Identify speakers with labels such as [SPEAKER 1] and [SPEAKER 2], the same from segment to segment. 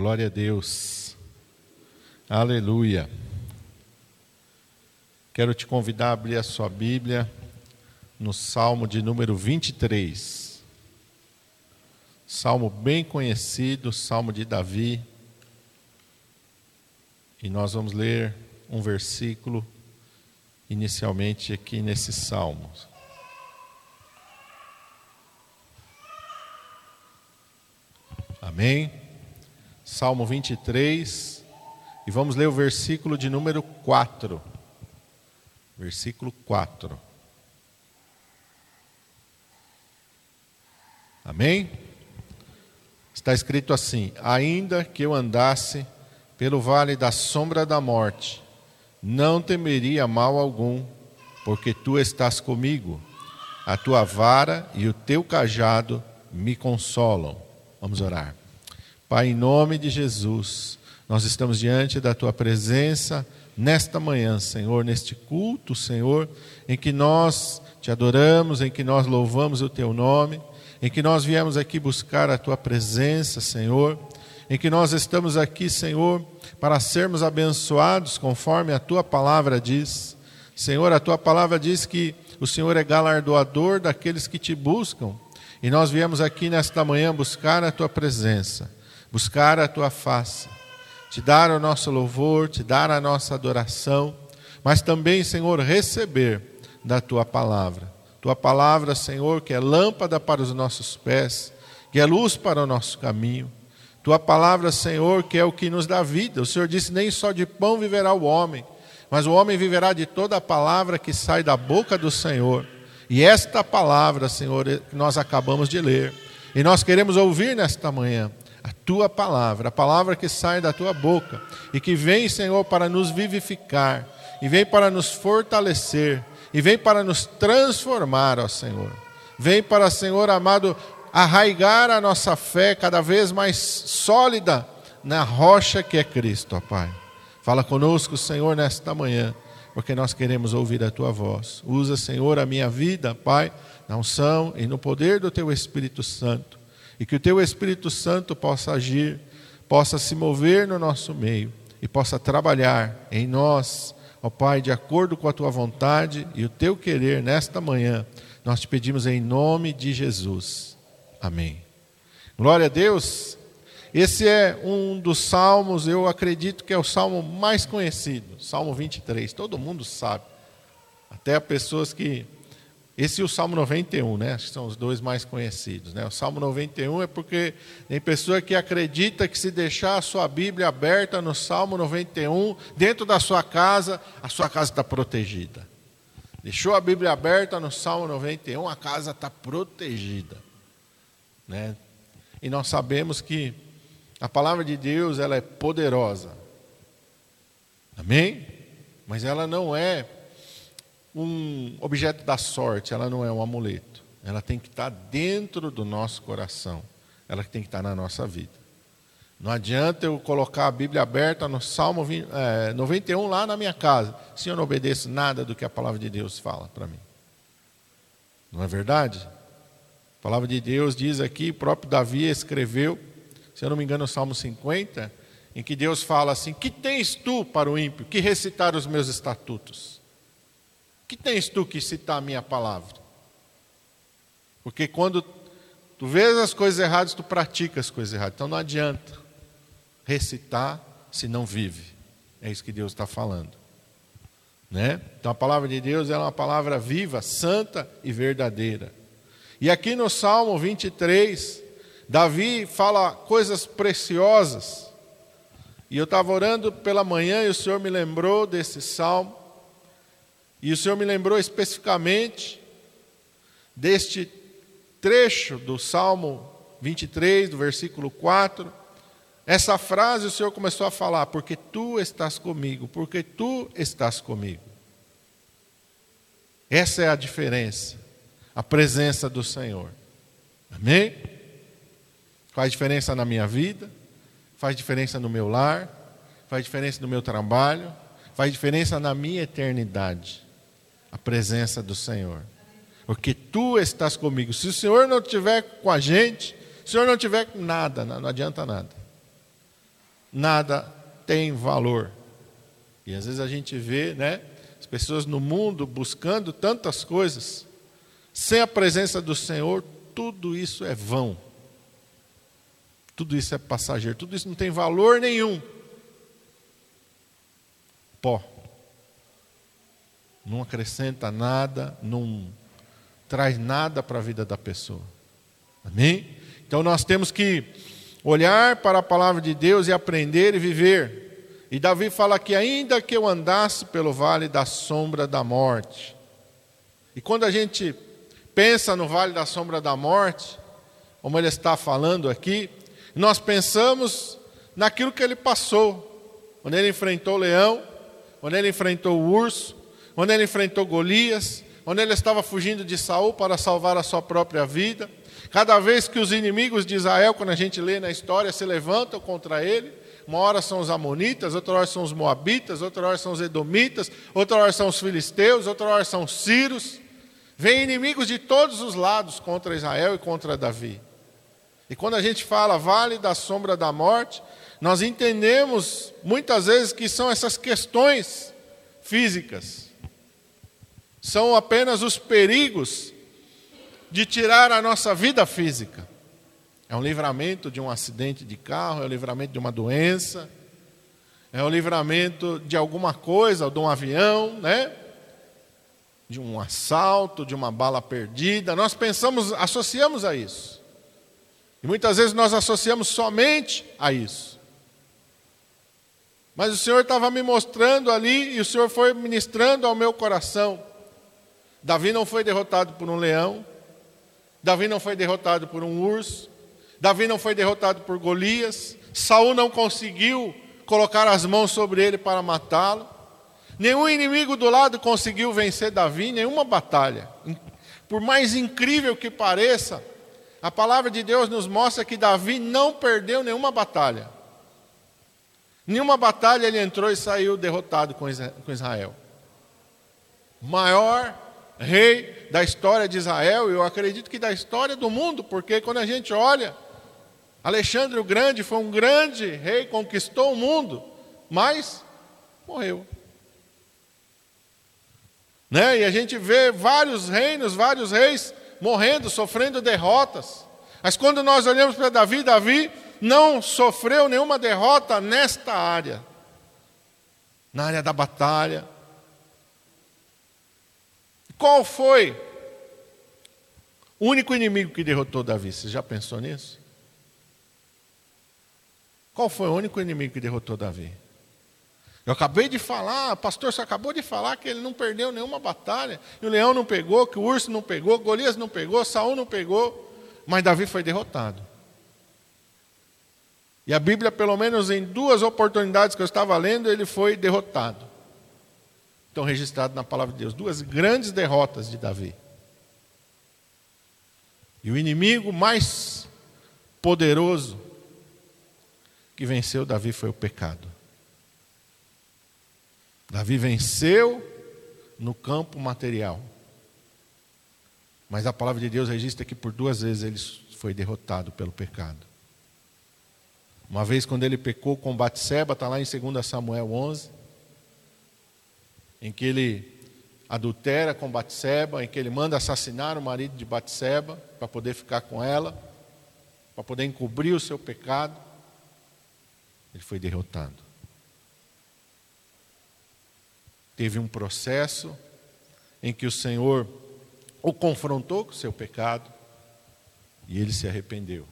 [SPEAKER 1] Glória a Deus. Aleluia. Quero te convidar a abrir a sua Bíblia no Salmo de número 23. Salmo bem conhecido, Salmo de Davi. E nós vamos ler um versículo inicialmente aqui nesse salmo. Amém? Salmo 23, e vamos ler o versículo de número 4. Versículo 4. Amém? Está escrito assim: Ainda que eu andasse pelo vale da sombra da morte, não temeria mal algum, porque tu estás comigo. A tua vara e o teu cajado me consolam. Vamos orar. Pai, em nome de Jesus, nós estamos diante da tua presença nesta manhã, Senhor, neste culto, Senhor, em que nós te adoramos, em que nós louvamos o teu nome, em que nós viemos aqui buscar a tua presença, Senhor, em que nós estamos aqui, Senhor, para sermos abençoados conforme a tua palavra diz. Senhor, a tua palavra diz que o Senhor é galardoador daqueles que te buscam. E nós viemos aqui nesta manhã buscar a tua presença, buscar a tua face, te dar o nosso louvor, te dar a nossa adoração, mas também, Senhor, receber da tua palavra. Tua palavra, Senhor, que é lâmpada para os nossos pés, que é luz para o nosso caminho. Tua palavra, Senhor, que é o que nos dá vida. O Senhor disse: nem só de pão viverá o homem, mas o homem viverá de toda a palavra que sai da boca do Senhor. E esta palavra, Senhor, é nós acabamos de ler. E nós queremos ouvir nesta manhã a tua palavra, a palavra que sai da tua boca e que vem, Senhor, para nos vivificar, e vem para nos fortalecer, e vem para nos transformar, ó Senhor. Vem para, Senhor amado, arraigar a nossa fé cada vez mais sólida na rocha que é Cristo, ó Pai. Fala conosco, Senhor, nesta manhã, porque nós queremos ouvir a tua voz. Usa, Senhor, a minha vida, Pai, na unção e no poder do teu Espírito Santo. E que o teu Espírito Santo possa agir, possa se mover no nosso meio e possa trabalhar em nós, ó Pai, de acordo com a tua vontade e o teu querer nesta manhã. Nós te pedimos em nome de Jesus. Amém. Glória a Deus. Esse é um dos salmos, eu acredito que é o salmo mais conhecido, Salmo 23. Todo mundo sabe. Até pessoas que. Esse e o Salmo 91, né? Acho que são os dois mais conhecidos. Né? O Salmo 91 é porque tem pessoa que acredita que se deixar a sua Bíblia aberta no Salmo 91, dentro da sua casa, a sua casa está protegida. Deixou a Bíblia aberta no Salmo 91, a casa está protegida. Né? E nós sabemos que a palavra de Deus ela é poderosa. Amém? Mas ela não é um objeto da sorte, ela não é um amuleto. Ela tem que estar dentro do nosso coração. Ela tem que estar na nossa vida. Não adianta eu colocar a Bíblia aberta no Salmo 20, é, 91 lá na minha casa, se eu não obedeço nada do que a palavra de Deus fala para mim. Não é verdade? A palavra de Deus diz aqui, o próprio Davi escreveu, se eu não me engano, o Salmo 50, em que Deus fala assim: Que tens tu para o ímpio que recitar os meus estatutos? Que tens tu que citar a minha palavra? Porque quando tu vês as coisas erradas, tu praticas as coisas erradas. Então não adianta recitar se não vive. É isso que Deus está falando. Né? Então a palavra de Deus é uma palavra viva, santa e verdadeira. E aqui no Salmo 23, Davi fala coisas preciosas. E eu estava orando pela manhã e o Senhor me lembrou desse salmo. E o Senhor me lembrou especificamente deste trecho do Salmo 23, do versículo 4. Essa frase o Senhor começou a falar: Porque tu estás comigo, porque tu estás comigo. Essa é a diferença a presença do Senhor. Amém? Faz diferença na minha vida, faz diferença no meu lar, faz diferença no meu trabalho, faz diferença na minha eternidade. A presença do Senhor. Porque tu estás comigo. Se o Senhor não estiver com a gente, se o Senhor não estiver com nada, não adianta nada. nada tem valor. E às vezes a gente vê, né, as pessoas no mundo buscando tantas coisas, sem a presença do Senhor, tudo isso é vão. Tudo isso é passageiro, tudo isso não tem valor nenhum. Pó. Não acrescenta nada, não traz nada para a vida da pessoa. Amém? Então nós temos que olhar para a palavra de Deus e aprender e viver. E Davi fala que ainda que eu andasse pelo vale da sombra da morte. E quando a gente pensa no vale da sombra da morte, como ele está falando aqui, nós pensamos naquilo que ele passou, quando ele enfrentou o leão, quando ele enfrentou o urso, quando ele enfrentou Golias, quando ele estava fugindo de Saul para salvar a sua própria vida. Cada vez que os inimigos de Israel, quando a gente lê na história, se levantam contra ele, uma hora são os amonitas, outra hora são os moabitas, outra hora são os edomitas, outra hora são os filisteus, outra hora são os sírios. Vêm inimigos de todos os lados contra Israel e contra Davi. E quando a gente fala vale da sombra da morte, nós entendemos muitas vezes que são essas questões físicas. São apenas os perigos de tirar a nossa vida física. É um livramento de um acidente de carro, é o um livramento de uma doença, é o um livramento de alguma coisa, de um avião, né? De um assalto, de uma bala perdida. Nós pensamos, associamos a isso. E muitas vezes nós associamos somente a isso. Mas o Senhor estava me mostrando ali e o Senhor foi ministrando ao meu coração. Davi não foi derrotado por um leão, Davi não foi derrotado por um urso, Davi não foi derrotado por Golias, Saul não conseguiu colocar as mãos sobre ele para matá-lo. Nenhum inimigo do lado conseguiu vencer Davi, nenhuma batalha. Por mais incrível que pareça, a palavra de Deus nos mostra que Davi não perdeu nenhuma batalha. Nenhuma batalha ele entrou e saiu derrotado com Israel. Maior rei da história de Israel, eu acredito que da história do mundo, porque quando a gente olha, Alexandre o Grande foi um grande rei, conquistou o mundo, mas morreu. Né? E a gente vê vários reinos, vários reis morrendo, sofrendo derrotas. Mas quando nós olhamos para Davi, Davi não sofreu nenhuma derrota nesta área, na área da batalha. Qual foi o único inimigo que derrotou Davi? Você já pensou nisso? Qual foi o único inimigo que derrotou Davi? Eu acabei de falar, pastor, você acabou de falar que ele não perdeu nenhuma batalha. O leão não pegou, que o urso não pegou, Golias não pegou, Saul não pegou, mas Davi foi derrotado. E a Bíblia, pelo menos em duas oportunidades que eu estava lendo, ele foi derrotado. Estão registrados na palavra de Deus duas grandes derrotas de Davi. E o inimigo mais poderoso que venceu Davi foi o pecado. Davi venceu no campo material. Mas a palavra de Deus registra que por duas vezes ele foi derrotado pelo pecado. Uma vez quando ele pecou com Batseba, está lá em 2 Samuel 11, em que ele adultera com Batseba, em que ele manda assassinar o marido de Batseba para poder ficar com ela, para poder encobrir o seu pecado. Ele foi derrotado. teve um processo em que o Senhor o confrontou com o seu pecado e ele se arrependeu.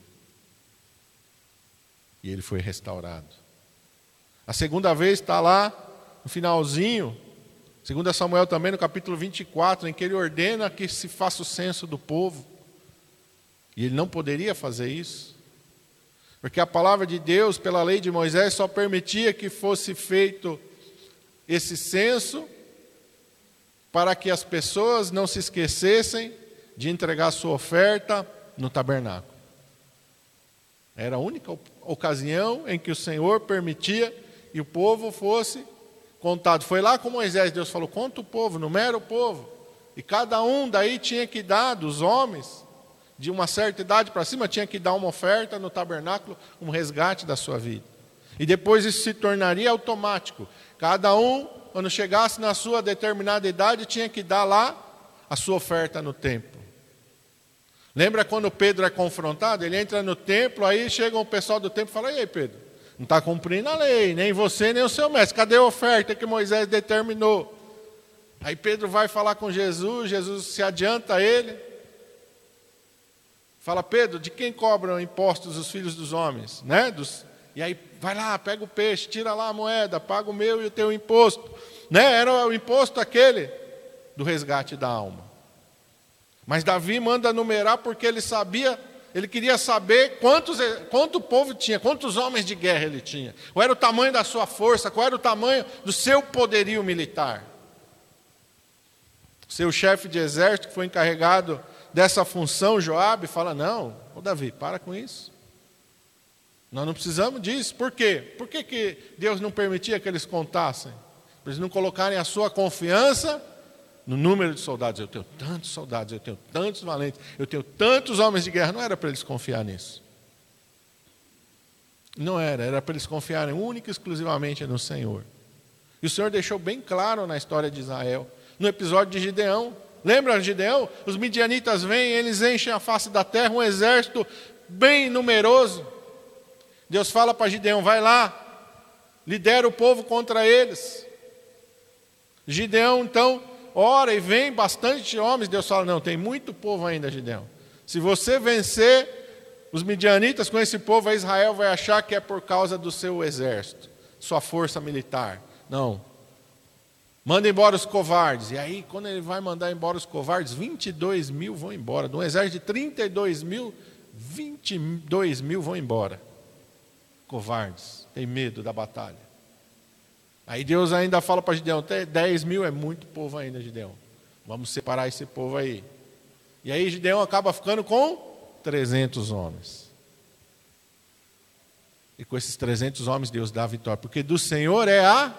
[SPEAKER 1] E ele foi restaurado. A segunda vez está lá no finalzinho, segundo Samuel também no capítulo 24, em que ele ordena que se faça o censo do povo. E ele não poderia fazer isso. Porque a palavra de Deus, pela lei de Moisés, só permitia que fosse feito esse censo para que as pessoas não se esquecessem de entregar sua oferta no tabernáculo. Era a única ocasião em que o Senhor permitia e o povo fosse contado. Foi lá com Moisés, Deus falou: conta o povo, numera o povo. E cada um daí tinha que dar, dos homens, de uma certa idade para cima, tinha que dar uma oferta no tabernáculo, um resgate da sua vida. E depois isso se tornaria automático. Cada um, quando chegasse na sua determinada idade, tinha que dar lá a sua oferta no templo. Lembra quando Pedro é confrontado? Ele entra no templo, aí chega o pessoal do templo e fala: E aí, Pedro, não está cumprindo a lei, nem você, nem o seu mestre. Cadê a oferta que Moisés determinou? Aí Pedro vai falar com Jesus, Jesus se adianta a ele. Fala, Pedro, de quem cobram impostos os filhos dos homens? Né? Dos... E aí, vai lá, pega o peixe, tira lá a moeda, paga o meu e o teu imposto. Né? Era o imposto aquele do resgate da alma. Mas Davi manda numerar porque ele sabia, ele queria saber quantos, quanto povo tinha, quantos homens de guerra ele tinha. Qual era o tamanho da sua força, qual era o tamanho do seu poderio militar. Seu chefe de exército que foi encarregado dessa função, Joabe, fala: Não, ô Davi, para com isso. Nós não precisamos disso. Por quê? Por que, que Deus não permitia que eles contassem? Para eles não colocarem a sua confiança no número de soldados. Eu tenho tantos soldados, eu tenho tantos valentes, eu tenho tantos homens de guerra. Não era para eles confiar nisso. Não era, era para eles confiarem única e exclusivamente no Senhor. E o Senhor deixou bem claro na história de Israel, no episódio de Gideão, Lembra Gideão? Os midianitas vêm, eles enchem a face da terra, um exército bem numeroso. Deus fala para Gideão: vai lá, lidera o povo contra eles. Gideão então ora e vem bastante homens. Deus fala: não, tem muito povo ainda, Gideão. Se você vencer os midianitas com esse povo, Israel vai achar que é por causa do seu exército, sua força militar. Não, Manda embora os covardes. E aí, quando ele vai mandar embora os covardes, 22 mil vão embora. De um exército de 32 mil, 22 mil vão embora. Covardes, tem medo da batalha. Aí Deus ainda fala para Gideão: 10 mil é muito povo ainda, Gideão. Vamos separar esse povo aí. E aí Gideão acaba ficando com 300 homens. E com esses 300 homens Deus dá a vitória, porque do Senhor é a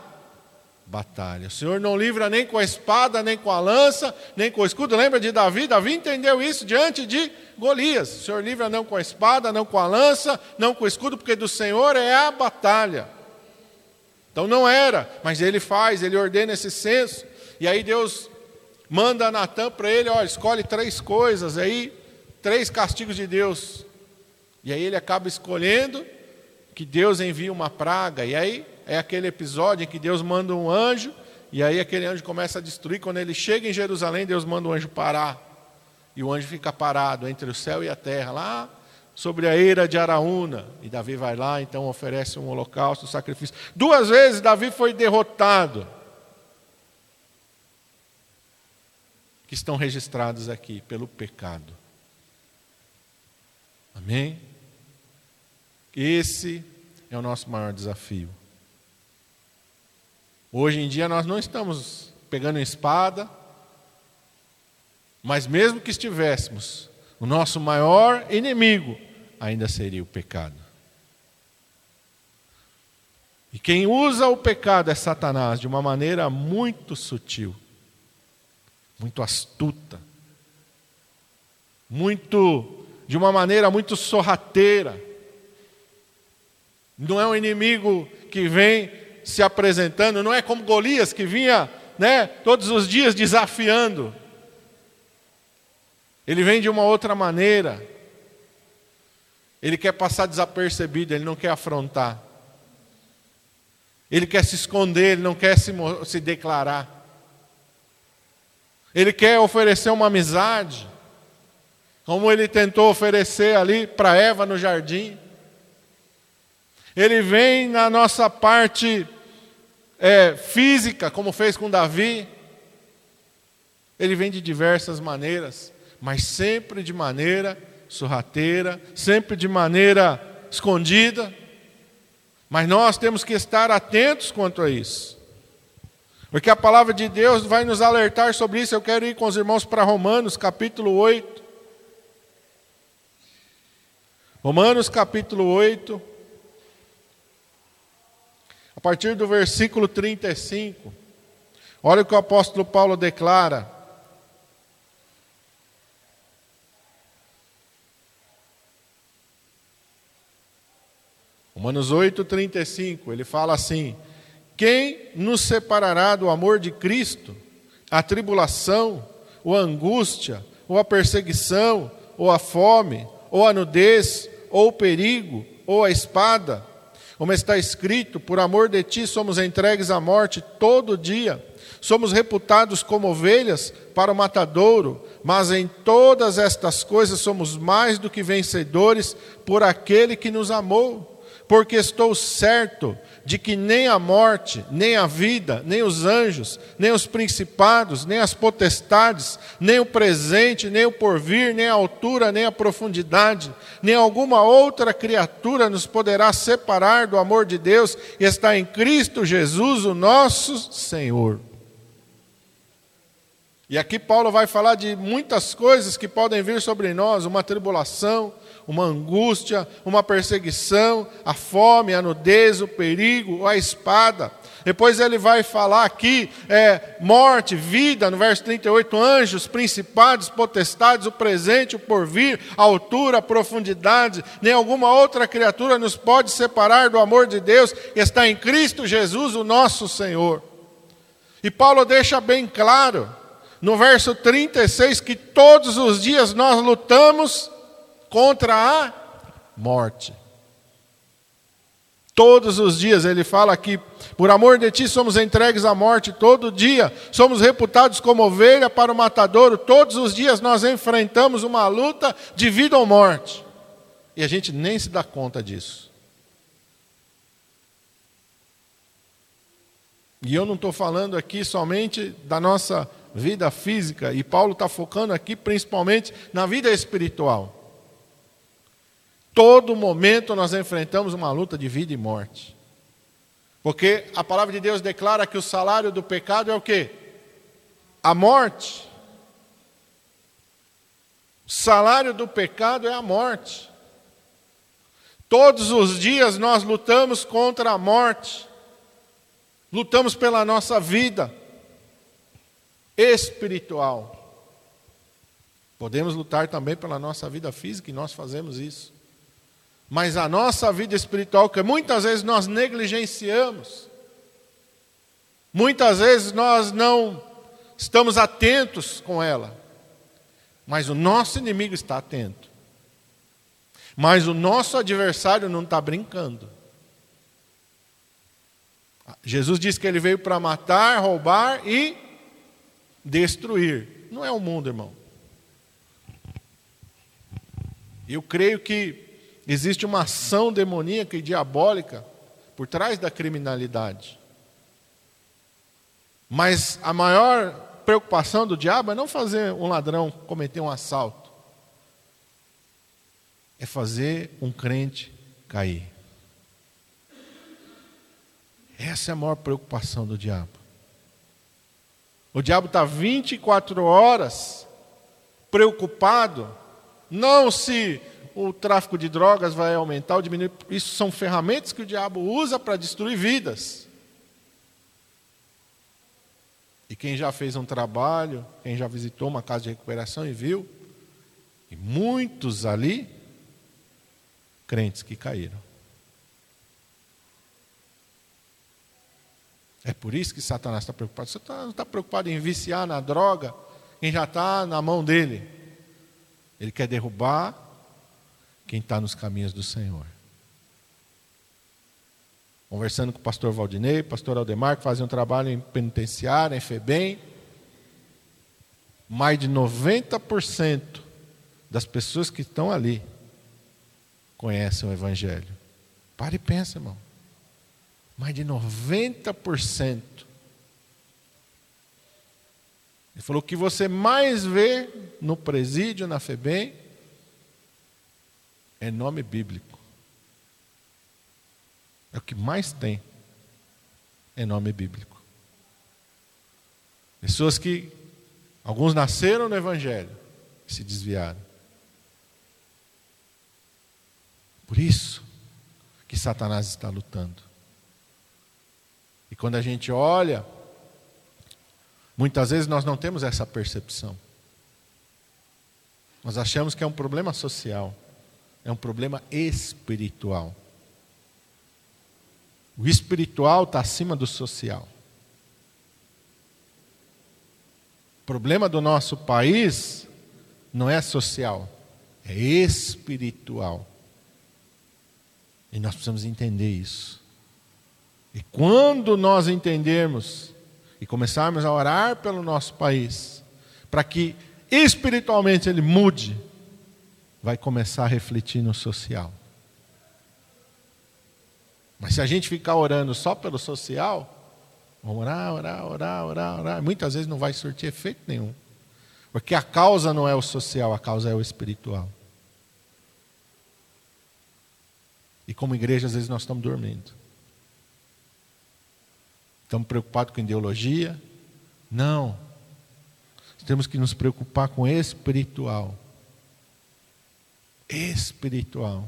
[SPEAKER 1] batalha. O Senhor não livra nem com a espada, nem com a lança, nem com o escudo. Lembra de Davi? Davi entendeu isso diante de Golias. O Senhor livra não com a espada, não com a lança, não com o escudo, porque do Senhor é a batalha. Então não era, mas ele faz, ele ordena esse censo. E aí Deus manda Natan para ele, olha, escolhe três coisas aí, três castigos de Deus. E aí ele acaba escolhendo que Deus envia uma praga. E aí é aquele episódio em que Deus manda um anjo, e aí aquele anjo começa a destruir. Quando ele chega em Jerusalém, Deus manda o anjo parar. E o anjo fica parado entre o céu e a terra, lá sobre a eira de Araúna. E Davi vai lá, então oferece um holocausto, um sacrifício. Duas vezes Davi foi derrotado. Que estão registrados aqui pelo pecado. Amém? Esse é o nosso maior desafio. Hoje em dia nós não estamos pegando espada, mas mesmo que estivéssemos, o nosso maior inimigo ainda seria o pecado. E quem usa o pecado é Satanás de uma maneira muito sutil, muito astuta, muito de uma maneira muito sorrateira. Não é um inimigo que vem se apresentando, não é como Golias que vinha né, todos os dias desafiando. Ele vem de uma outra maneira. Ele quer passar desapercebido, ele não quer afrontar. Ele quer se esconder, ele não quer se, se declarar. Ele quer oferecer uma amizade, como ele tentou oferecer ali para Eva no jardim. Ele vem na nossa parte é, física, como fez com Davi. Ele vem de diversas maneiras, mas sempre de maneira sorrateira, sempre de maneira escondida. Mas nós temos que estar atentos quanto a isso. Porque a palavra de Deus vai nos alertar sobre isso. Eu quero ir com os irmãos para Romanos, capítulo 8. Romanos, capítulo 8 a partir do versículo 35. Olha o que o apóstolo Paulo declara. Romanos 8, 35, ele fala assim: Quem nos separará do amor de Cristo? A tribulação, ou a angústia, ou a perseguição, ou a fome, ou a nudez, ou o perigo, ou a espada? Como está escrito, por amor de ti somos entregues à morte todo dia. Somos reputados como ovelhas para o matadouro, mas em todas estas coisas somos mais do que vencedores por aquele que nos amou porque estou certo de que nem a morte, nem a vida, nem os anjos, nem os principados, nem as potestades, nem o presente, nem o porvir, nem a altura, nem a profundidade, nem alguma outra criatura nos poderá separar do amor de Deus e está em Cristo Jesus, o nosso Senhor. E aqui Paulo vai falar de muitas coisas que podem vir sobre nós, uma tribulação, uma angústia, uma perseguição, a fome, a nudez, o perigo, a espada. Depois ele vai falar aqui é, morte, vida, no verso 38, anjos, principados, potestades, o presente, o porvir, a altura, a profundidade, nem alguma outra criatura nos pode separar do amor de Deus que está em Cristo Jesus, o nosso Senhor. E Paulo deixa bem claro, no verso 36, que todos os dias nós lutamos contra a morte. Todos os dias, ele fala aqui, por amor de ti somos entregues à morte todo dia, somos reputados como ovelha para o matadouro, todos os dias nós enfrentamos uma luta de vida ou morte. E a gente nem se dá conta disso. E eu não estou falando aqui somente da nossa vida física, e Paulo está focando aqui principalmente na vida espiritual. Todo momento nós enfrentamos uma luta de vida e morte. Porque a palavra de Deus declara que o salário do pecado é o quê? A morte. O salário do pecado é a morte. Todos os dias nós lutamos contra a morte. Lutamos pela nossa vida espiritual. Podemos lutar também pela nossa vida física e nós fazemos isso. Mas a nossa vida espiritual, que muitas vezes nós negligenciamos, muitas vezes nós não estamos atentos com ela, mas o nosso inimigo está atento. Mas o nosso adversário não está brincando. Jesus disse que ele veio para matar, roubar e destruir. Não é o mundo, irmão. Eu creio que Existe uma ação demoníaca e diabólica por trás da criminalidade. Mas a maior preocupação do diabo é não fazer um ladrão cometer um assalto, é fazer um crente cair. Essa é a maior preocupação do diabo. O diabo está 24 horas preocupado, não se o tráfico de drogas vai aumentar ou diminuir. Isso são ferramentas que o diabo usa para destruir vidas. E quem já fez um trabalho, quem já visitou uma casa de recuperação e viu, e muitos ali, crentes que caíram. É por isso que Satanás está preocupado. Você não está preocupado em viciar na droga, quem já está na mão dele. Ele quer derrubar quem está nos caminhos do Senhor. Conversando com o pastor Valdinei, pastor Aldemar, que fazem um trabalho em penitenciária, em FEBEM, mais de 90% das pessoas que estão ali conhecem o Evangelho. Pare e pensa, irmão. Mais de 90%. Ele falou que você mais vê no presídio, na FEBEM, é nome bíblico. É o que mais tem. É nome bíblico. Pessoas que, alguns nasceram no Evangelho e se desviaram. Por isso que Satanás está lutando. E quando a gente olha, muitas vezes nós não temos essa percepção. Nós achamos que é um problema social é um problema espiritual. O espiritual está acima do social. O problema do nosso país não é social, é espiritual. E nós precisamos entender isso. E quando nós entendermos e começarmos a orar pelo nosso país, para que espiritualmente ele mude, vai começar a refletir no social. Mas se a gente ficar orando só pelo social, orar, orar, orar, orar, orar, muitas vezes não vai surtir efeito nenhum. Porque a causa não é o social, a causa é o espiritual. E como igreja, às vezes nós estamos dormindo. Estamos preocupados com ideologia? Não. Temos que nos preocupar com espiritual. Espiritual.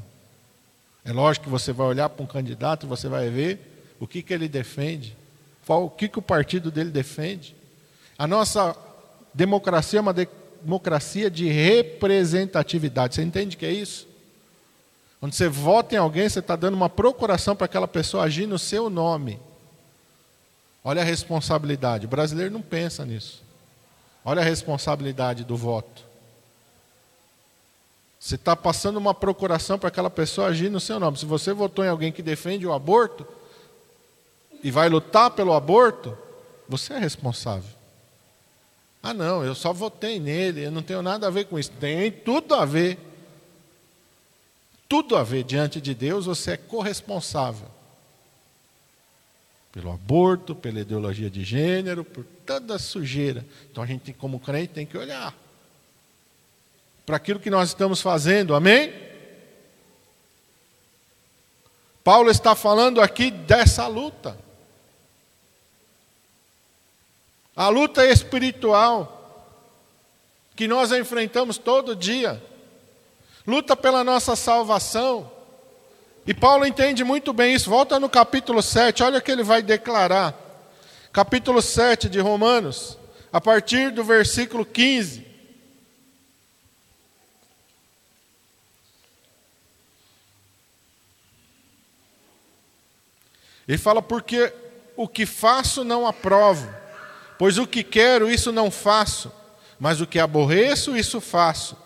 [SPEAKER 1] É lógico que você vai olhar para um candidato você vai ver o que, que ele defende, qual, o que, que o partido dele defende. A nossa democracia é uma democracia de representatividade. Você entende o que é isso? Quando você vota em alguém, você está dando uma procuração para aquela pessoa agir no seu nome. Olha a responsabilidade. O brasileiro não pensa nisso. Olha a responsabilidade do voto. Você está passando uma procuração para aquela pessoa agir no seu nome. Se você votou em alguém que defende o aborto e vai lutar pelo aborto, você é responsável. Ah, não, eu só votei nele, eu não tenho nada a ver com isso. Tem tudo a ver. Tudo a ver diante de Deus, você é corresponsável. Pelo aborto, pela ideologia de gênero, por toda a sujeira. Então a gente, como crente, tem que olhar para aquilo que nós estamos fazendo, amém? Paulo está falando aqui dessa luta. A luta espiritual que nós enfrentamos todo dia. Luta pela nossa salvação. E Paulo entende muito bem isso. Volta no capítulo 7, olha o que ele vai declarar. Capítulo 7 de Romanos, a partir do versículo 15. Ele fala: Porque o que faço não aprovo, pois o que quero, isso não faço, mas o que aborreço, isso faço.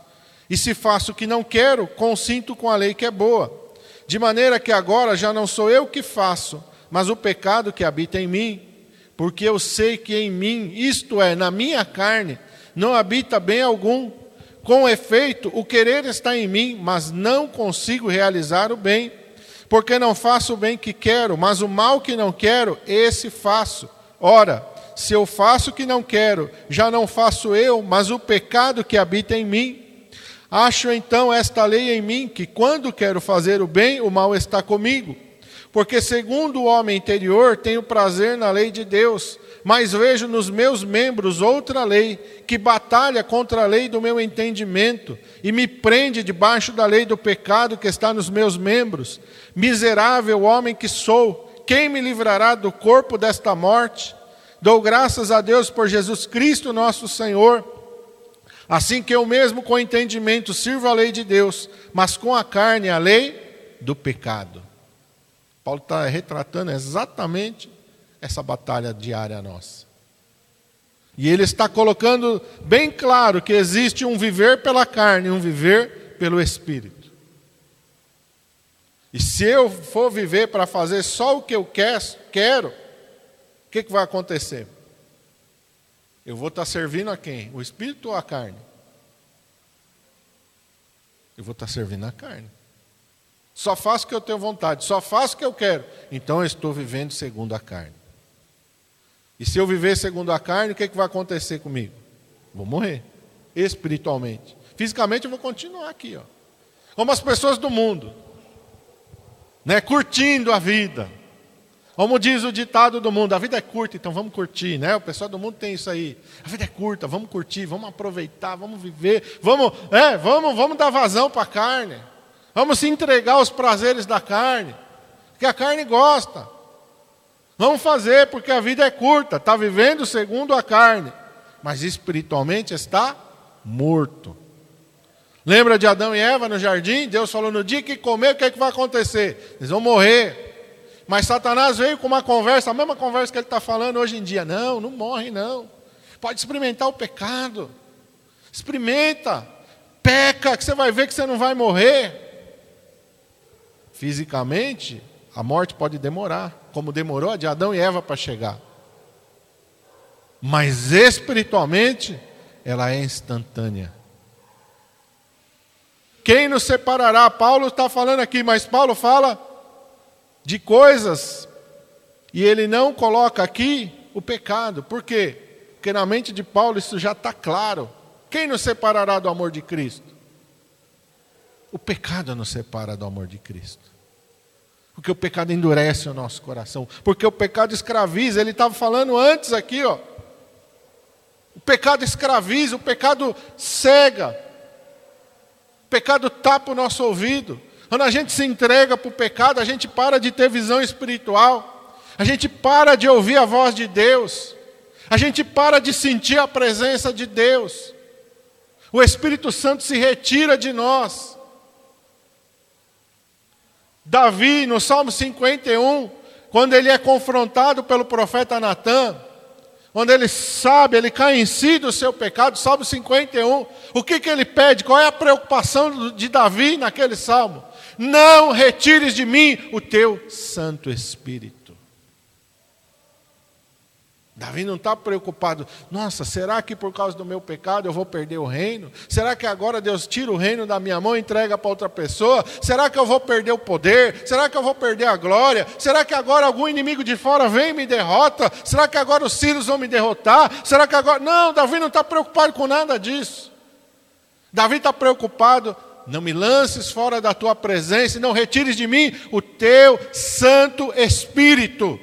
[SPEAKER 1] E se faço o que não quero, consinto com a lei que é boa. De maneira que agora já não sou eu que faço, mas o pecado que habita em mim. Porque eu sei que em mim, isto é, na minha carne, não habita bem algum. Com efeito, o querer está em mim, mas não consigo realizar o bem porque não faço o bem que quero, mas o mal que não quero, esse faço. Ora, se eu faço o que não quero, já não faço eu, mas o pecado que habita em mim. Acho então esta lei em mim, que quando quero fazer o bem, o mal está comigo. Porque, segundo o homem interior, tenho prazer na lei de Deus, mas vejo nos meus membros outra lei, que batalha contra a lei do meu entendimento e me prende debaixo da lei do pecado que está nos meus membros. Miserável homem que sou, quem me livrará do corpo desta morte? Dou graças a Deus por Jesus Cristo, nosso Senhor. Assim que eu mesmo com entendimento sirvo a lei de Deus, mas com a carne a lei do pecado. Paulo está retratando exatamente essa batalha diária nossa. E ele está colocando bem claro que existe um viver pela carne e um viver pelo espírito. E se eu for viver para fazer só o que eu quero, o que, que vai acontecer? Eu vou estar servindo a quem? O espírito ou a carne? Eu vou estar servindo a carne. Só faço o que eu tenho vontade, só faço o que eu quero. Então eu estou vivendo segundo a carne. E se eu viver segundo a carne, o que, que vai acontecer comigo? Vou morrer. Espiritualmente. Fisicamente eu vou continuar aqui, ó. Como as pessoas do mundo né, curtindo a vida. Como diz o ditado do mundo, a vida é curta, então vamos curtir, né? O pessoal do mundo tem isso aí. A vida é curta, vamos curtir, vamos aproveitar, vamos viver, vamos, é, vamos, vamos dar vazão para a carne. Vamos se entregar aos prazeres da carne, porque a carne gosta. Vamos fazer, porque a vida é curta, está vivendo segundo a carne, mas espiritualmente está morto. Lembra de Adão e Eva no jardim? Deus falou: no dia que comer, o que, é que vai acontecer? Eles vão morrer. Mas Satanás veio com uma conversa, a mesma conversa que ele está falando hoje em dia. Não, não morre, não. Pode experimentar o pecado. Experimenta. Peca, que você vai ver que você não vai morrer. Fisicamente, a morte pode demorar, como demorou a de Adão e Eva para chegar. Mas espiritualmente, ela é instantânea. Quem nos separará? Paulo está falando aqui, mas Paulo fala de coisas e ele não coloca aqui o pecado. Por quê? Porque na mente de Paulo isso já está claro. Quem nos separará do amor de Cristo? O pecado nos separa do amor de Cristo. Porque o pecado endurece o nosso coração. Porque o pecado escraviza. Ele estava falando antes aqui, ó. O pecado escraviza, o pecado cega. O pecado tapa o nosso ouvido. Quando a gente se entrega para o pecado, a gente para de ter visão espiritual, a gente para de ouvir a voz de Deus, a gente para de sentir a presença de Deus. O Espírito Santo se retira de nós. Davi, no Salmo 51, quando ele é confrontado pelo profeta Natan, quando ele sabe, ele cai em si do seu pecado, Salmo 51, o que, que ele pede? Qual é a preocupação de Davi naquele salmo? Não retires de mim o teu Santo Espírito. Davi não está preocupado, nossa, será que por causa do meu pecado eu vou perder o reino? Será que agora Deus tira o reino da minha mão e entrega para outra pessoa? Será que eu vou perder o poder? Será que eu vou perder a glória? Será que agora algum inimigo de fora vem e me derrota? Será que agora os sírios vão me derrotar? Será que agora. Não, Davi não está preocupado com nada disso. Davi está preocupado não me lances fora da tua presença e não retires de mim o teu Santo Espírito.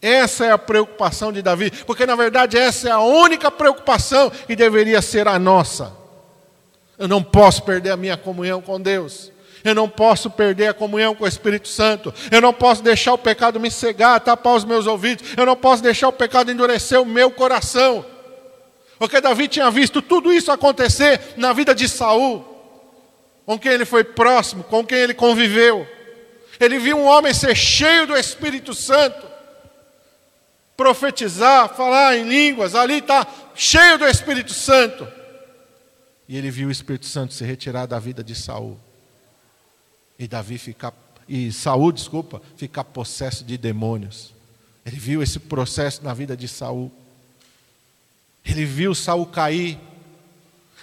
[SPEAKER 1] Essa é a preocupação de Davi, porque na verdade essa é a única preocupação que deveria ser a nossa. Eu não posso perder a minha comunhão com Deus. Eu não posso perder a comunhão com o Espírito Santo. Eu não posso deixar o pecado me cegar, tapar os meus ouvidos. Eu não posso deixar o pecado endurecer o meu coração. Porque Davi tinha visto tudo isso acontecer na vida de Saul, com quem ele foi próximo, com quem ele conviveu. Ele viu um homem ser cheio do Espírito Santo, profetizar, falar em línguas, ali está cheio do Espírito Santo. E ele viu o Espírito Santo se retirar da vida de Saul. E Davi ficar e Saul, desculpa, ficar possesso de demônios. Ele viu esse processo na vida de Saul. Ele viu Saul cair.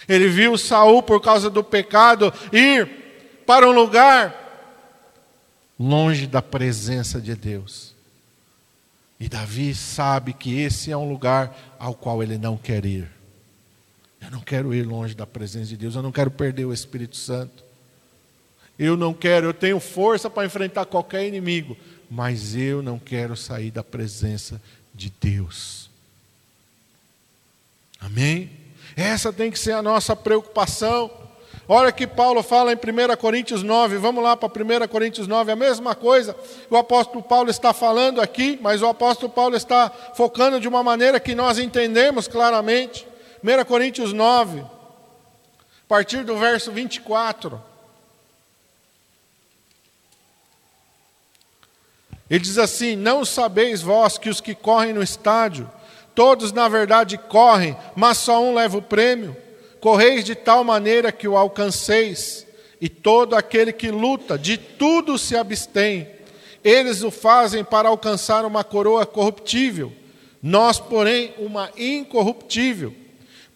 [SPEAKER 1] Ele viu Saul, por causa do pecado, ir para um lugar longe da presença de Deus. E Davi sabe que esse é um lugar ao qual ele não quer ir. Eu não quero ir longe da presença de Deus, eu não quero perder o Espírito Santo. Eu não quero, eu tenho força para enfrentar qualquer inimigo, mas eu não quero sair da presença de Deus. Amém? Essa tem que ser a nossa preocupação. Olha que Paulo fala em 1 Coríntios 9, vamos lá para 1 Coríntios 9, a mesma coisa o apóstolo Paulo está falando aqui, mas o apóstolo Paulo está focando de uma maneira que nós entendemos claramente. 1 Coríntios 9, a partir do verso 24. Ele diz assim: Não sabeis vós que os que correm no estádio, Todos, na verdade, correm, mas só um leva o prêmio. Correis de tal maneira que o alcanceis, e todo aquele que luta, de tudo se abstém. Eles o fazem para alcançar uma coroa corruptível, nós, porém, uma incorruptível.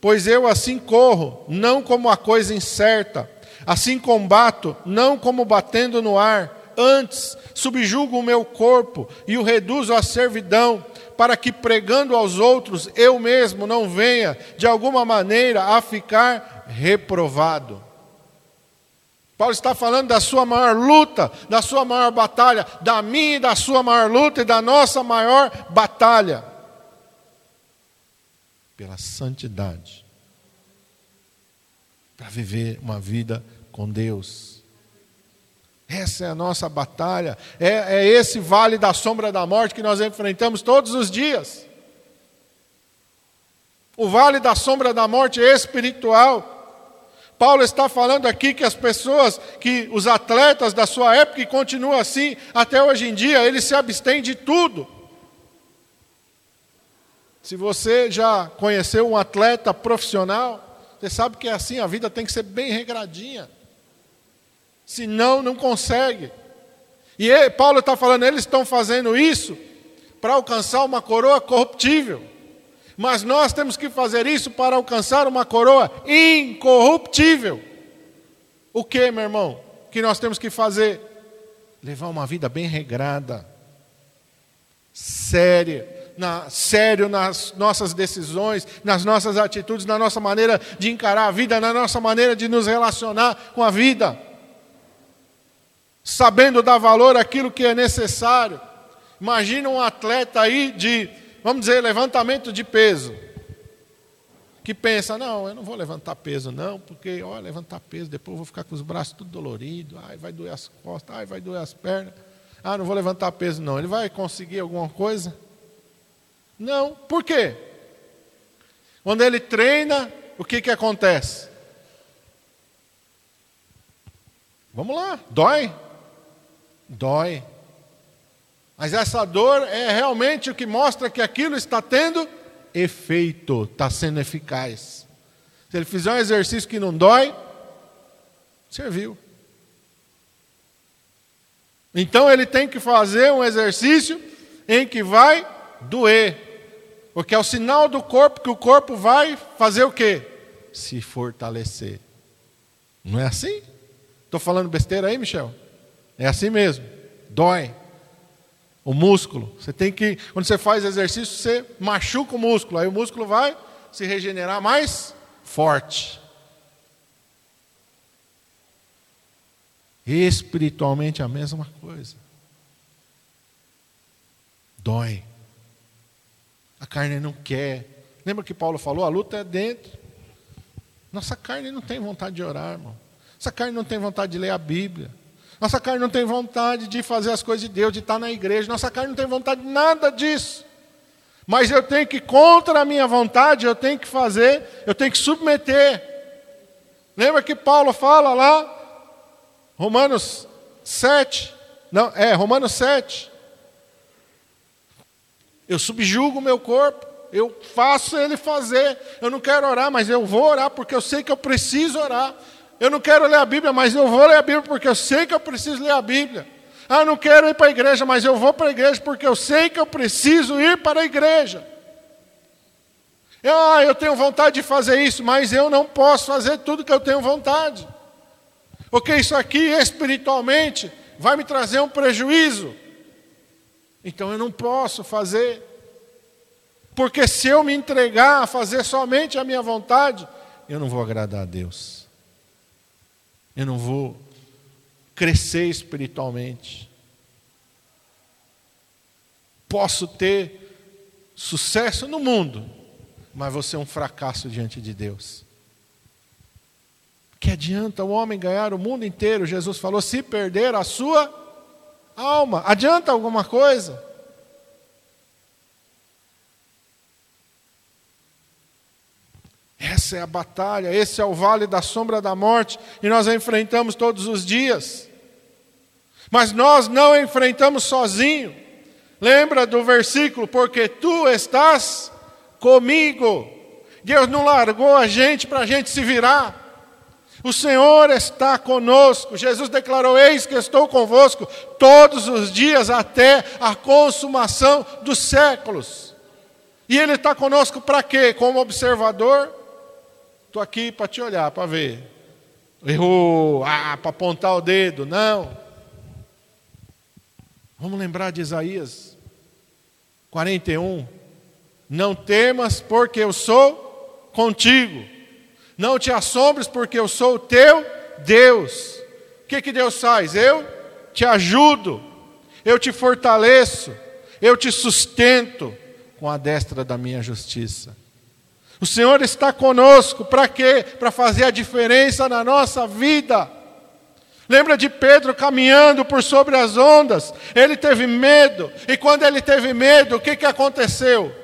[SPEAKER 1] Pois eu assim corro, não como a coisa incerta, assim combato, não como batendo no ar, antes subjugo o meu corpo e o reduzo à servidão para que pregando aos outros eu mesmo não venha, de alguma maneira, a ficar reprovado. Paulo está falando da sua maior luta, da sua maior batalha, da minha e da sua maior luta e da nossa maior batalha. Pela santidade. Para viver uma vida com Deus. Essa é a nossa batalha, é, é, esse vale da sombra da morte que nós enfrentamos todos os dias. O vale da sombra da morte é espiritual. Paulo está falando aqui que as pessoas, que os atletas da sua época, e continuam assim até hoje em dia, eles se abstêm de tudo. Se você já conheceu um atleta profissional, você sabe que é assim, a vida tem que ser bem regradinha. Senão, não consegue. E ele, Paulo está falando, eles estão fazendo isso para alcançar uma coroa corruptível. Mas nós temos que fazer isso para alcançar uma coroa incorruptível. O que, meu irmão? que nós temos que fazer? Levar uma vida bem regrada, séria, na, sério nas nossas decisões, nas nossas atitudes, na nossa maneira de encarar a vida, na nossa maneira de nos relacionar com a vida. Sabendo dar valor àquilo que é necessário. Imagina um atleta aí de, vamos dizer, levantamento de peso. Que pensa, não, eu não vou levantar peso, não, porque, ó, levantar peso, depois eu vou ficar com os braços tudo doloridos, ai, vai doer as costas, ai, vai doer as pernas. Ah, não vou levantar peso, não. Ele vai conseguir alguma coisa? Não. Por quê? Quando ele treina, o que, que acontece? Vamos lá, dói. Dói. Mas essa dor é realmente o que mostra que aquilo está tendo efeito, está sendo eficaz. Se ele fizer um exercício que não dói, serviu. Então ele tem que fazer um exercício em que vai doer. Porque é o sinal do corpo que o corpo vai fazer o quê? Se fortalecer. Não é assim? Estou falando besteira aí, Michel? É assim mesmo. Dói. O músculo. Você tem que, quando você faz exercício, você machuca o músculo. Aí o músculo vai se regenerar mais forte. Espiritualmente a mesma coisa. Dói. A carne não quer. Lembra que Paulo falou? A luta é dentro. Nossa carne não tem vontade de orar, irmão. Nossa carne não tem vontade de ler a Bíblia. Nossa carne não tem vontade de fazer as coisas de Deus, de estar na igreja. Nossa carne não tem vontade de nada disso. Mas eu tenho que, contra a minha vontade, eu tenho que fazer, eu tenho que submeter. Lembra que Paulo fala lá, Romanos 7, não, é, Romanos 7, eu subjugo o meu corpo, eu faço ele fazer. Eu não quero orar, mas eu vou orar porque eu sei que eu preciso orar. Eu não quero ler a Bíblia, mas eu vou ler a Bíblia porque eu sei que eu preciso ler a Bíblia. Ah, não quero ir para a igreja, mas eu vou para a igreja porque eu sei que eu preciso ir para a igreja. Ah, eu tenho vontade de fazer isso, mas eu não posso fazer tudo que eu tenho vontade. Porque isso aqui espiritualmente vai me trazer um prejuízo. Então eu não posso fazer. Porque se eu me entregar a fazer somente a minha vontade, eu não vou agradar a Deus. Eu não vou crescer espiritualmente. Posso ter sucesso no mundo, mas vou ser um fracasso diante de Deus. Que adianta o homem ganhar o mundo inteiro? Jesus falou: se perder a sua alma. Adianta alguma coisa? Essa é a batalha, esse é o vale da sombra da morte, e nós a enfrentamos todos os dias. Mas nós não a enfrentamos sozinho. Lembra do versículo? Porque tu estás comigo. Deus não largou a gente para a gente se virar. O Senhor está conosco. Jesus declarou: Eis que estou convosco todos os dias até a consumação dos séculos. E Ele está conosco para quê? Como observador? Estou aqui para te olhar, para ver. Errou, ah, para apontar o dedo. Não. Vamos lembrar de Isaías 41. Não temas, porque eu sou contigo. Não te assombres, porque eu sou o teu Deus. O que, que Deus faz? Eu te ajudo, eu te fortaleço, eu te sustento com a destra da minha justiça. O Senhor está conosco, para quê? Para fazer a diferença na nossa vida. Lembra de Pedro caminhando por sobre as ondas? Ele teve medo, e quando ele teve medo, o que, que aconteceu?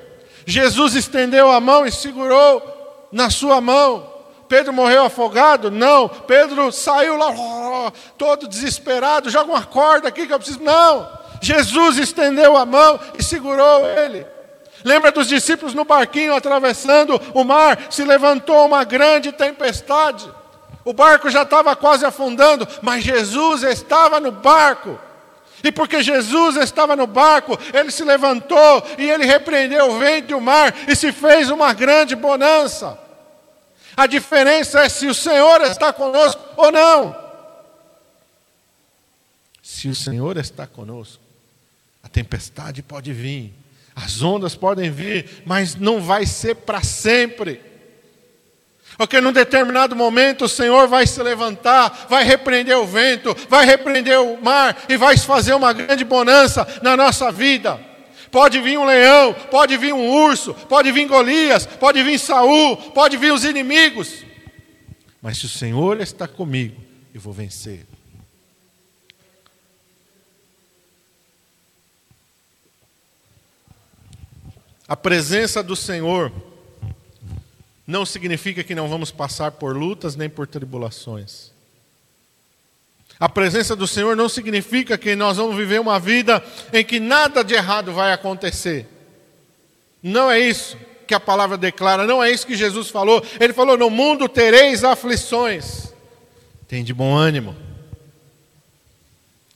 [SPEAKER 1] Jesus estendeu a mão e segurou na sua mão Pedro morreu afogado? Não. Pedro saiu lá, todo desesperado, joga uma corda aqui que eu preciso. Não. Jesus estendeu a mão e segurou ele. Lembra dos discípulos no barquinho atravessando o mar? Se levantou uma grande tempestade. O barco já estava quase afundando, mas Jesus estava no barco. E porque Jesus estava no barco, ele se levantou e ele repreendeu o vento e o mar e se fez uma grande bonança. A diferença é se o Senhor está conosco ou não. Se o Senhor está conosco, a tempestade pode vir, as ondas podem vir, mas não vai ser para sempre. Porque num determinado momento o Senhor vai se levantar, vai repreender o vento, vai repreender o mar e vai fazer uma grande bonança na nossa vida. Pode vir um leão, pode vir um urso, pode vir Golias, pode vir Saul, pode vir os inimigos. Mas se o Senhor está comigo, eu vou vencer. A presença do Senhor não significa que não vamos passar por lutas nem por tribulações. A presença do Senhor não significa que nós vamos viver uma vida em que nada de errado vai acontecer. Não é isso que a palavra declara, não é isso que Jesus falou. Ele falou: No mundo tereis aflições. Tem de bom ânimo.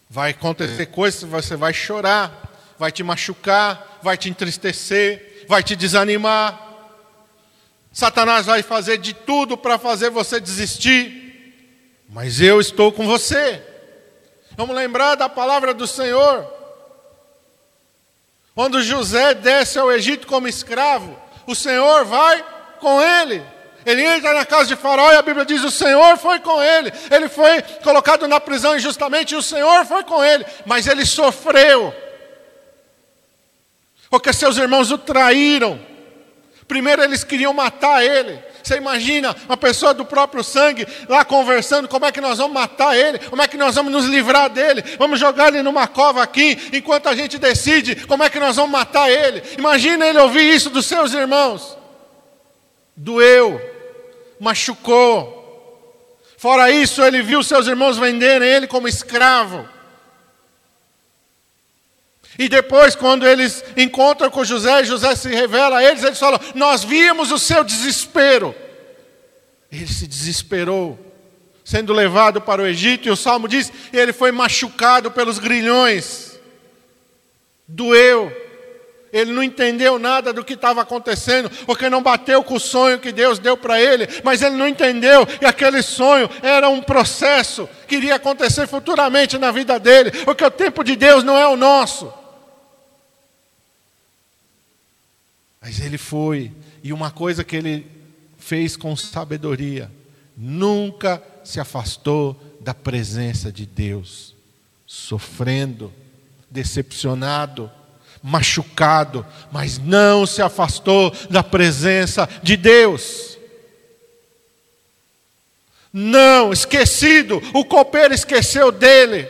[SPEAKER 1] Vai acontecer coisas, você vai chorar, vai te machucar, vai te entristecer, vai te desanimar. Satanás vai fazer de tudo para fazer você desistir. Mas eu estou com você. Vamos lembrar da palavra do Senhor. Quando José desce ao Egito como escravo, o Senhor vai com ele. Ele entra na casa de Faraó e a Bíblia diz: o Senhor foi com ele. Ele foi colocado na prisão injustamente e o Senhor foi com ele. Mas ele sofreu, porque seus irmãos o traíram. Primeiro eles queriam matar ele. Você imagina uma pessoa do próprio sangue lá conversando, como é que nós vamos matar ele? Como é que nós vamos nos livrar dele? Vamos jogar ele numa cova aqui, enquanto a gente decide como é que nós vamos matar ele. Imagina ele ouvir isso dos seus irmãos. Doeu, machucou. Fora isso, ele viu seus irmãos venderem ele como escravo. E depois, quando eles encontram com José, José se revela a eles, eles falam: Nós vimos o seu desespero. Ele se desesperou, sendo levado para o Egito, e o salmo diz: Ele foi machucado pelos grilhões, doeu. Ele não entendeu nada do que estava acontecendo, porque não bateu com o sonho que Deus deu para ele, mas ele não entendeu que aquele sonho era um processo que iria acontecer futuramente na vida dele, porque o tempo de Deus não é o nosso. Mas ele foi, e uma coisa que ele fez com sabedoria, nunca se afastou da presença de Deus, sofrendo, decepcionado, machucado, mas não se afastou da presença de Deus. Não, esquecido, o copeiro esqueceu dele.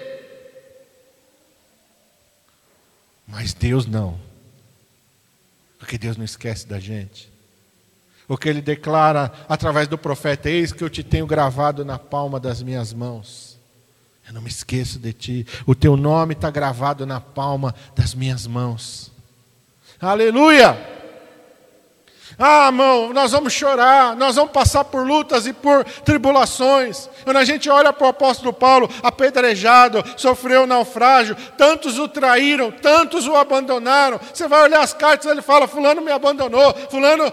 [SPEAKER 1] Mas Deus não. Porque Deus não esquece da gente. O que ele declara através do profeta: Eis que eu te tenho gravado na palma das minhas mãos. Eu não me esqueço de ti. O teu nome está gravado na palma das minhas mãos. Aleluia! Ah, irmão, nós vamos chorar, nós vamos passar por lutas e por tribulações. Quando a gente olha para o apóstolo Paulo, apedrejado, sofreu naufrágio, tantos o traíram, tantos o abandonaram. Você vai olhar as cartas, ele fala: Fulano me abandonou, Fulano.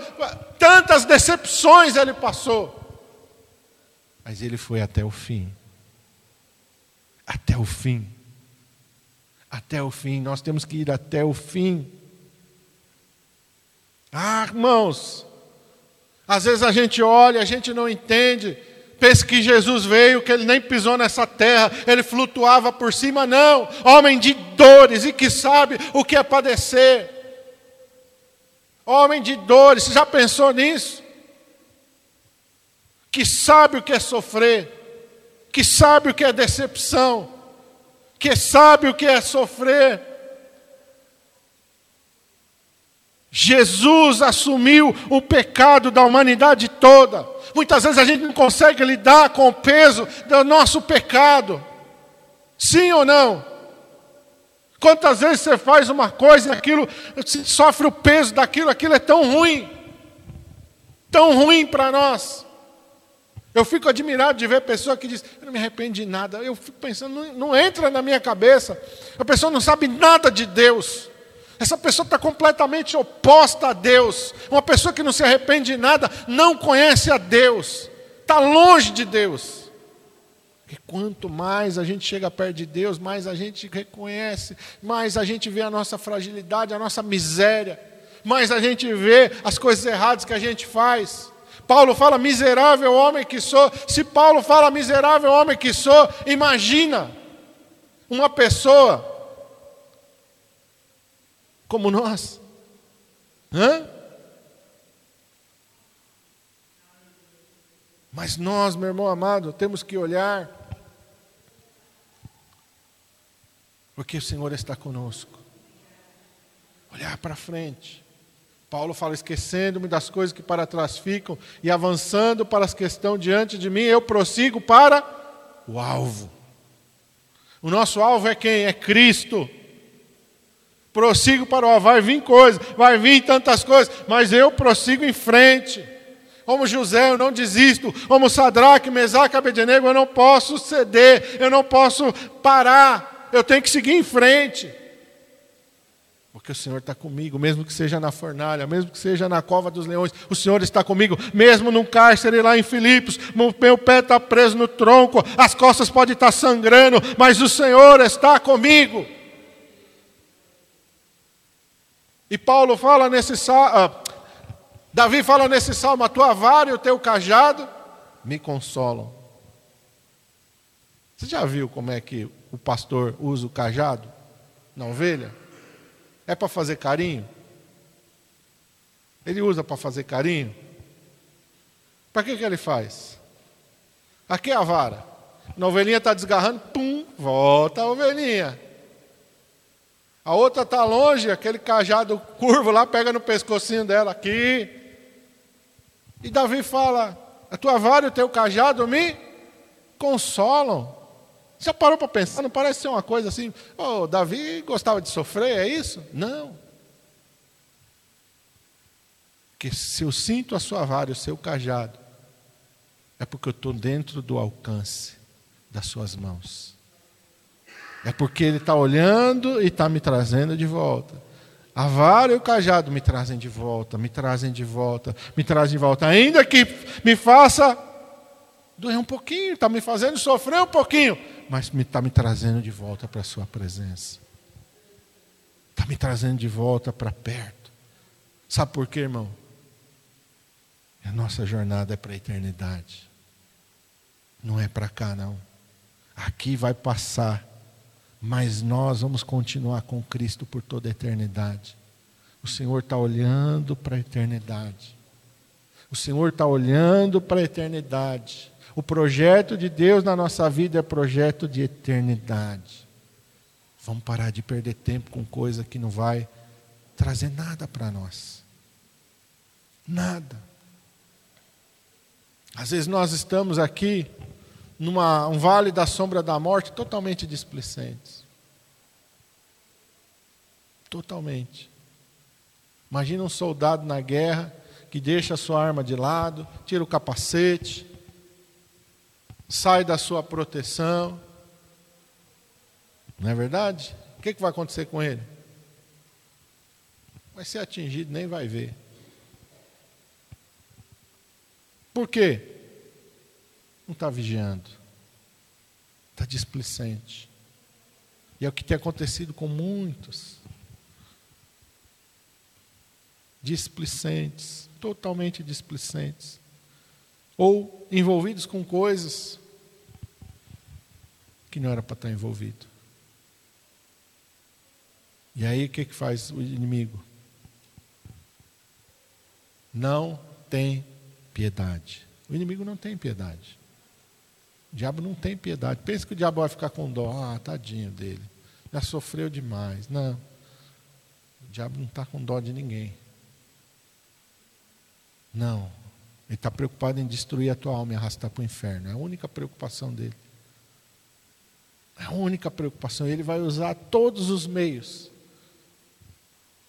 [SPEAKER 1] Tantas decepções ele passou. Mas ele foi até o fim. Até o fim. Até o fim. Nós temos que ir até o fim. Ah, irmãos, às vezes a gente olha, a gente não entende, pensa que Jesus veio, que ele nem pisou nessa terra, ele flutuava por cima, não, homem de dores e que sabe o que é padecer. Homem de dores, você já pensou nisso? Que sabe o que é sofrer, que sabe o que é decepção, que sabe o que é sofrer Jesus assumiu o pecado da humanidade toda. Muitas vezes a gente não consegue lidar com o peso do nosso pecado. Sim ou não? Quantas vezes você faz uma coisa e aquilo, sofre o peso daquilo, aquilo é tão ruim, tão ruim para nós. Eu fico admirado de ver pessoa que diz, eu não me arrependo de nada. Eu fico pensando, não, não entra na minha cabeça. A pessoa não sabe nada de Deus. Essa pessoa está completamente oposta a Deus. Uma pessoa que não se arrepende de nada, não conhece a Deus, está longe de Deus. Porque quanto mais a gente chega perto de Deus, mais a gente reconhece, mais a gente vê a nossa fragilidade, a nossa miséria, mais a gente vê as coisas erradas que a gente faz. Paulo fala, miserável homem que sou. Se Paulo fala, miserável homem que sou, imagina uma pessoa como nós. Hã? Mas nós, meu irmão amado, temos que olhar, porque o Senhor está conosco. Olhar para frente. Paulo fala: esquecendo-me das coisas que para trás ficam e avançando para as que estão diante de mim, eu prossigo para o alvo. O nosso alvo é quem? É Cristo prossigo para o vai vir coisas, vai vir tantas coisas, mas eu prossigo em frente. Como José, eu não desisto. Como Sadraque, Mesaque, Abednego, eu não posso ceder, eu não posso parar. Eu tenho que seguir em frente. Porque o Senhor está comigo, mesmo que seja na fornalha, mesmo que seja na cova dos leões, o Senhor está comigo, mesmo num cárcere lá em Filipos, meu pé está preso no tronco, as costas podem estar sangrando, mas o Senhor está comigo. E Paulo fala nesse salmo, ah, Davi fala nesse salmo: a tua vara e o teu cajado me consolam. Você já viu como é que o pastor usa o cajado na ovelha? É para fazer carinho? Ele usa para fazer carinho? Para que, que ele faz? Aqui é a vara. A ovelhinha está desgarrando, pum, volta a ovelhinha. A outra está longe, aquele cajado curvo lá pega no pescocinho dela aqui. E Davi fala: A tua vara e o teu cajado me consolam. Já parou para pensar? Não parece ser uma coisa assim, oh, Davi gostava de sofrer, é isso? Não. Porque se eu sinto a sua vara e o seu cajado, é porque eu estou dentro do alcance das suas mãos. É porque ele está olhando e está me trazendo de volta. A vara e o cajado me trazem de volta, me trazem de volta, me trazem de volta. Ainda que me faça doer um pouquinho, está me fazendo sofrer um pouquinho, mas está me trazendo de volta para a Sua presença. Está me trazendo de volta para perto. Sabe por quê, irmão? A nossa jornada é para a eternidade. Não é para cá, não. Aqui vai passar mas nós vamos continuar com Cristo por toda a eternidade. O Senhor está olhando para a eternidade. O Senhor está olhando para a eternidade. O projeto de Deus na nossa vida é projeto de eternidade. Vamos parar de perder tempo com coisa que não vai trazer nada para nós. Nada. Às vezes nós estamos aqui num um vale da sombra da morte totalmente displicentes. Totalmente. Imagina um soldado na guerra que deixa a sua arma de lado, tira o capacete, sai da sua proteção. Não é verdade? O que, que vai acontecer com ele? Vai ser atingido, nem vai ver. Por quê? Não está vigiando, está displicente. E é o que tem acontecido com muitos. Displicentes, totalmente displicentes. Ou envolvidos com coisas que não era para estar envolvido. E aí o que, que faz o inimigo? Não tem piedade. O inimigo não tem piedade. O diabo não tem piedade. Pensa que o diabo vai ficar com dó. Ah, tadinho dele. Já sofreu demais. Não. O diabo não está com dó de ninguém. Não. Ele está preocupado em destruir a tua alma e arrastar para o inferno. É a única preocupação dele. É a única preocupação. Ele vai usar todos os meios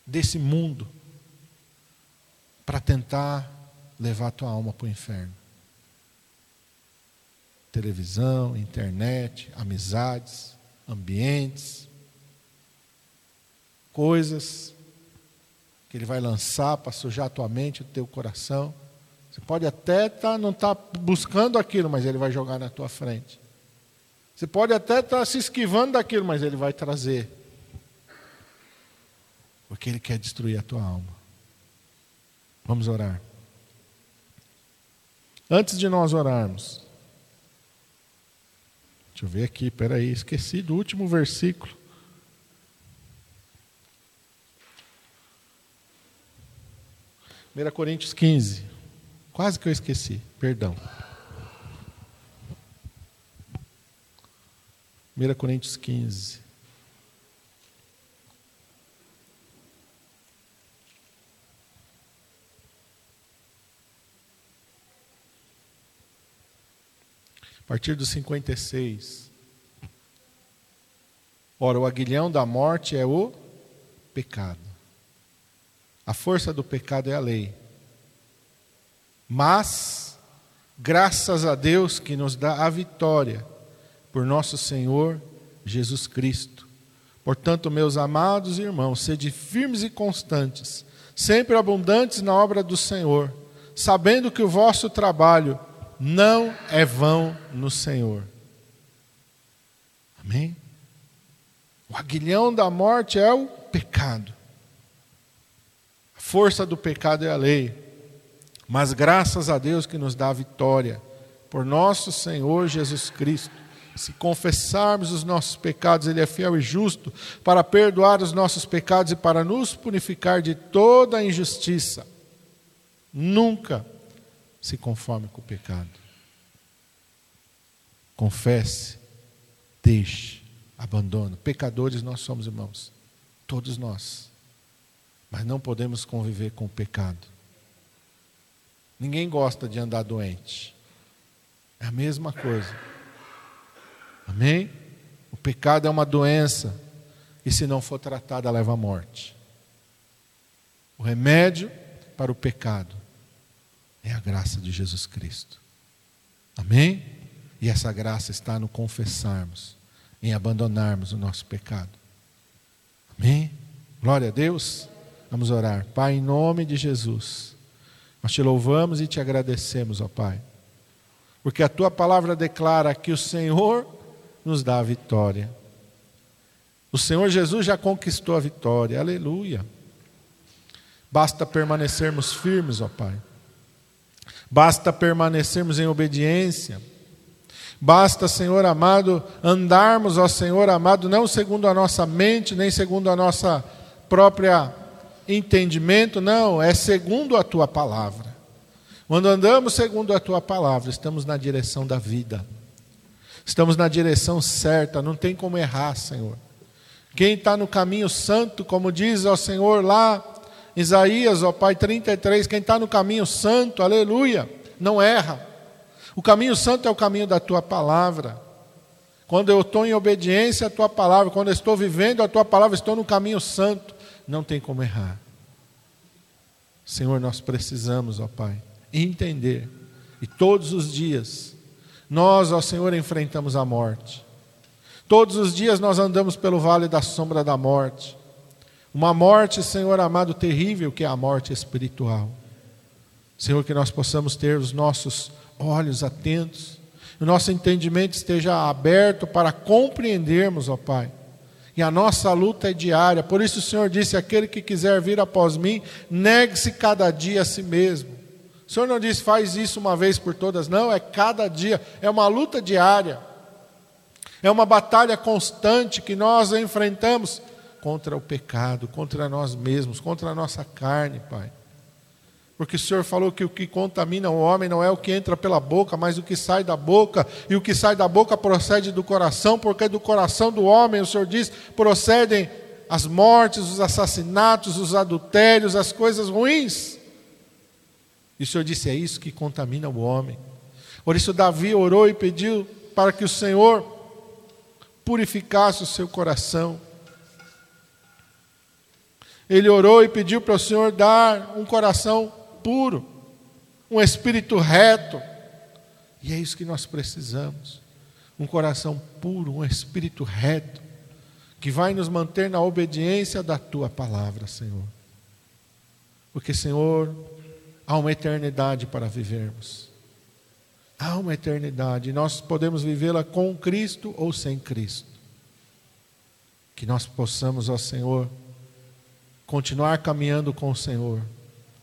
[SPEAKER 1] desse mundo para tentar levar a tua alma para o inferno. Televisão, internet, amizades, ambientes, coisas que ele vai lançar para sujar a tua mente, o teu coração. Você pode até tá, não estar tá buscando aquilo, mas ele vai jogar na tua frente. Você pode até estar tá se esquivando daquilo, mas ele vai trazer. Porque ele quer destruir a tua alma. Vamos orar. Antes de nós orarmos, deixa eu ver aqui, peraí, esqueci do último versículo. 1 Coríntios 15. Quase que eu esqueci, perdão. 1 Coríntios 15. A partir do 56. Ora, o aguilhão da morte é o pecado. A força do pecado é a lei. Mas, graças a Deus que nos dá a vitória por nosso Senhor Jesus Cristo. Portanto, meus amados irmãos, sede firmes e constantes, sempre abundantes na obra do Senhor, sabendo que o vosso trabalho não é vão no Senhor. Amém? O aguilhão da morte é o pecado força do pecado é a lei, mas graças a Deus que nos dá a vitória por nosso Senhor Jesus Cristo. Se confessarmos os nossos pecados, Ele é fiel e justo para perdoar os nossos pecados e para nos purificar de toda a injustiça. Nunca se conforme com o pecado. Confesse, deixe, abandone. Pecadores nós somos, irmãos. Todos nós. Mas não podemos conviver com o pecado. Ninguém gosta de andar doente. É a mesma coisa. Amém? O pecado é uma doença e se não for tratada leva à morte. O remédio para o pecado é a graça de Jesus Cristo. Amém? E essa graça está no confessarmos, em abandonarmos o nosso pecado. Amém? Glória a Deus. Vamos orar. Pai, em nome de Jesus, nós te louvamos e te agradecemos, ó Pai, porque a tua palavra declara que o Senhor nos dá a vitória. O Senhor Jesus já conquistou a vitória, aleluia. Basta permanecermos firmes, ó Pai. Basta permanecermos em obediência. Basta, Senhor amado, andarmos, ó Senhor amado, não segundo a nossa mente, nem segundo a nossa própria entendimento, não, é segundo a tua palavra. Quando andamos segundo a tua palavra, estamos na direção da vida. Estamos na direção certa, não tem como errar, Senhor. Quem está no caminho santo, como diz o Senhor lá, Isaías, ó Pai 33, quem está no caminho santo, aleluia, não erra. O caminho santo é o caminho da tua palavra. Quando eu estou em obediência à tua palavra, quando eu estou vivendo a tua palavra, estou no caminho santo não tem como errar. Senhor, nós precisamos, ó Pai, entender. E todos os dias, nós, ó Senhor, enfrentamos a morte. Todos os dias nós andamos pelo vale da sombra da morte. Uma morte, Senhor amado, terrível, que é a morte espiritual. Senhor, que nós possamos ter os nossos olhos atentos, o nosso entendimento esteja aberto para compreendermos, ó Pai, e a nossa luta é diária. Por isso o Senhor disse: aquele que quiser vir após mim, negue-se cada dia a si mesmo. O Senhor não disse, faz isso uma vez por todas, não, é cada dia, é uma luta diária, é uma batalha constante que nós enfrentamos contra o pecado, contra nós mesmos, contra a nossa carne, Pai. Porque o Senhor falou que o que contamina o homem não é o que entra pela boca, mas o que sai da boca. E o que sai da boca procede do coração, porque do coração do homem, o Senhor diz, procedem as mortes, os assassinatos, os adultérios, as coisas ruins. E o Senhor disse: é isso que contamina o homem. Por isso, Davi orou e pediu para que o Senhor purificasse o seu coração. Ele orou e pediu para o Senhor dar um coração puro, um espírito reto. E é isso que nós precisamos: um coração puro, um espírito reto, que vai nos manter na obediência da tua palavra, Senhor. Porque, Senhor, há uma eternidade para vivermos. Há uma eternidade e nós podemos vivê-la com Cristo ou sem Cristo. Que nós possamos, ó Senhor, continuar caminhando com o Senhor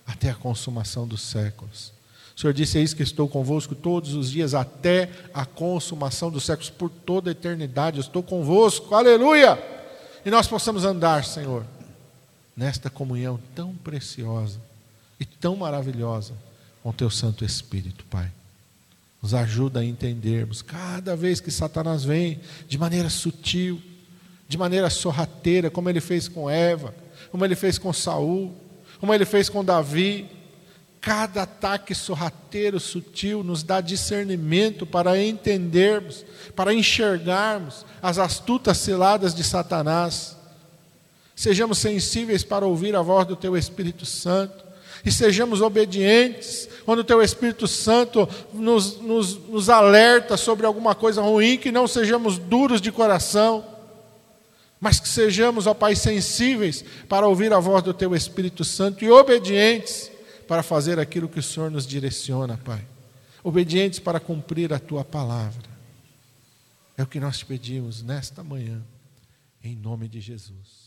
[SPEAKER 1] até a consumação dos séculos. O Senhor disse: Eis que estou convosco todos os dias até a consumação dos séculos, por toda a eternidade. Eu estou convosco, aleluia! E nós possamos andar, Senhor, nesta comunhão tão preciosa e tão maravilhosa com Teu Santo Espírito, Pai. Nos ajuda a entendermos cada vez que Satanás vem de maneira sutil, de maneira sorrateira, como ele fez com Eva, como ele fez com Saul, como ele fez com Davi. Cada ataque sorrateiro, sutil, nos dá discernimento para entendermos, para enxergarmos as astutas ciladas de Satanás. Sejamos sensíveis para ouvir a voz do Teu Espírito Santo e sejamos obedientes quando o Teu Espírito Santo nos, nos, nos alerta sobre alguma coisa ruim, que não sejamos duros de coração mas que sejamos, ó Pai, sensíveis para ouvir a voz do Teu Espírito Santo e obedientes para fazer aquilo que o Senhor nos direciona, Pai. Obedientes para cumprir a Tua palavra. É o que nós pedimos nesta manhã, em nome de Jesus.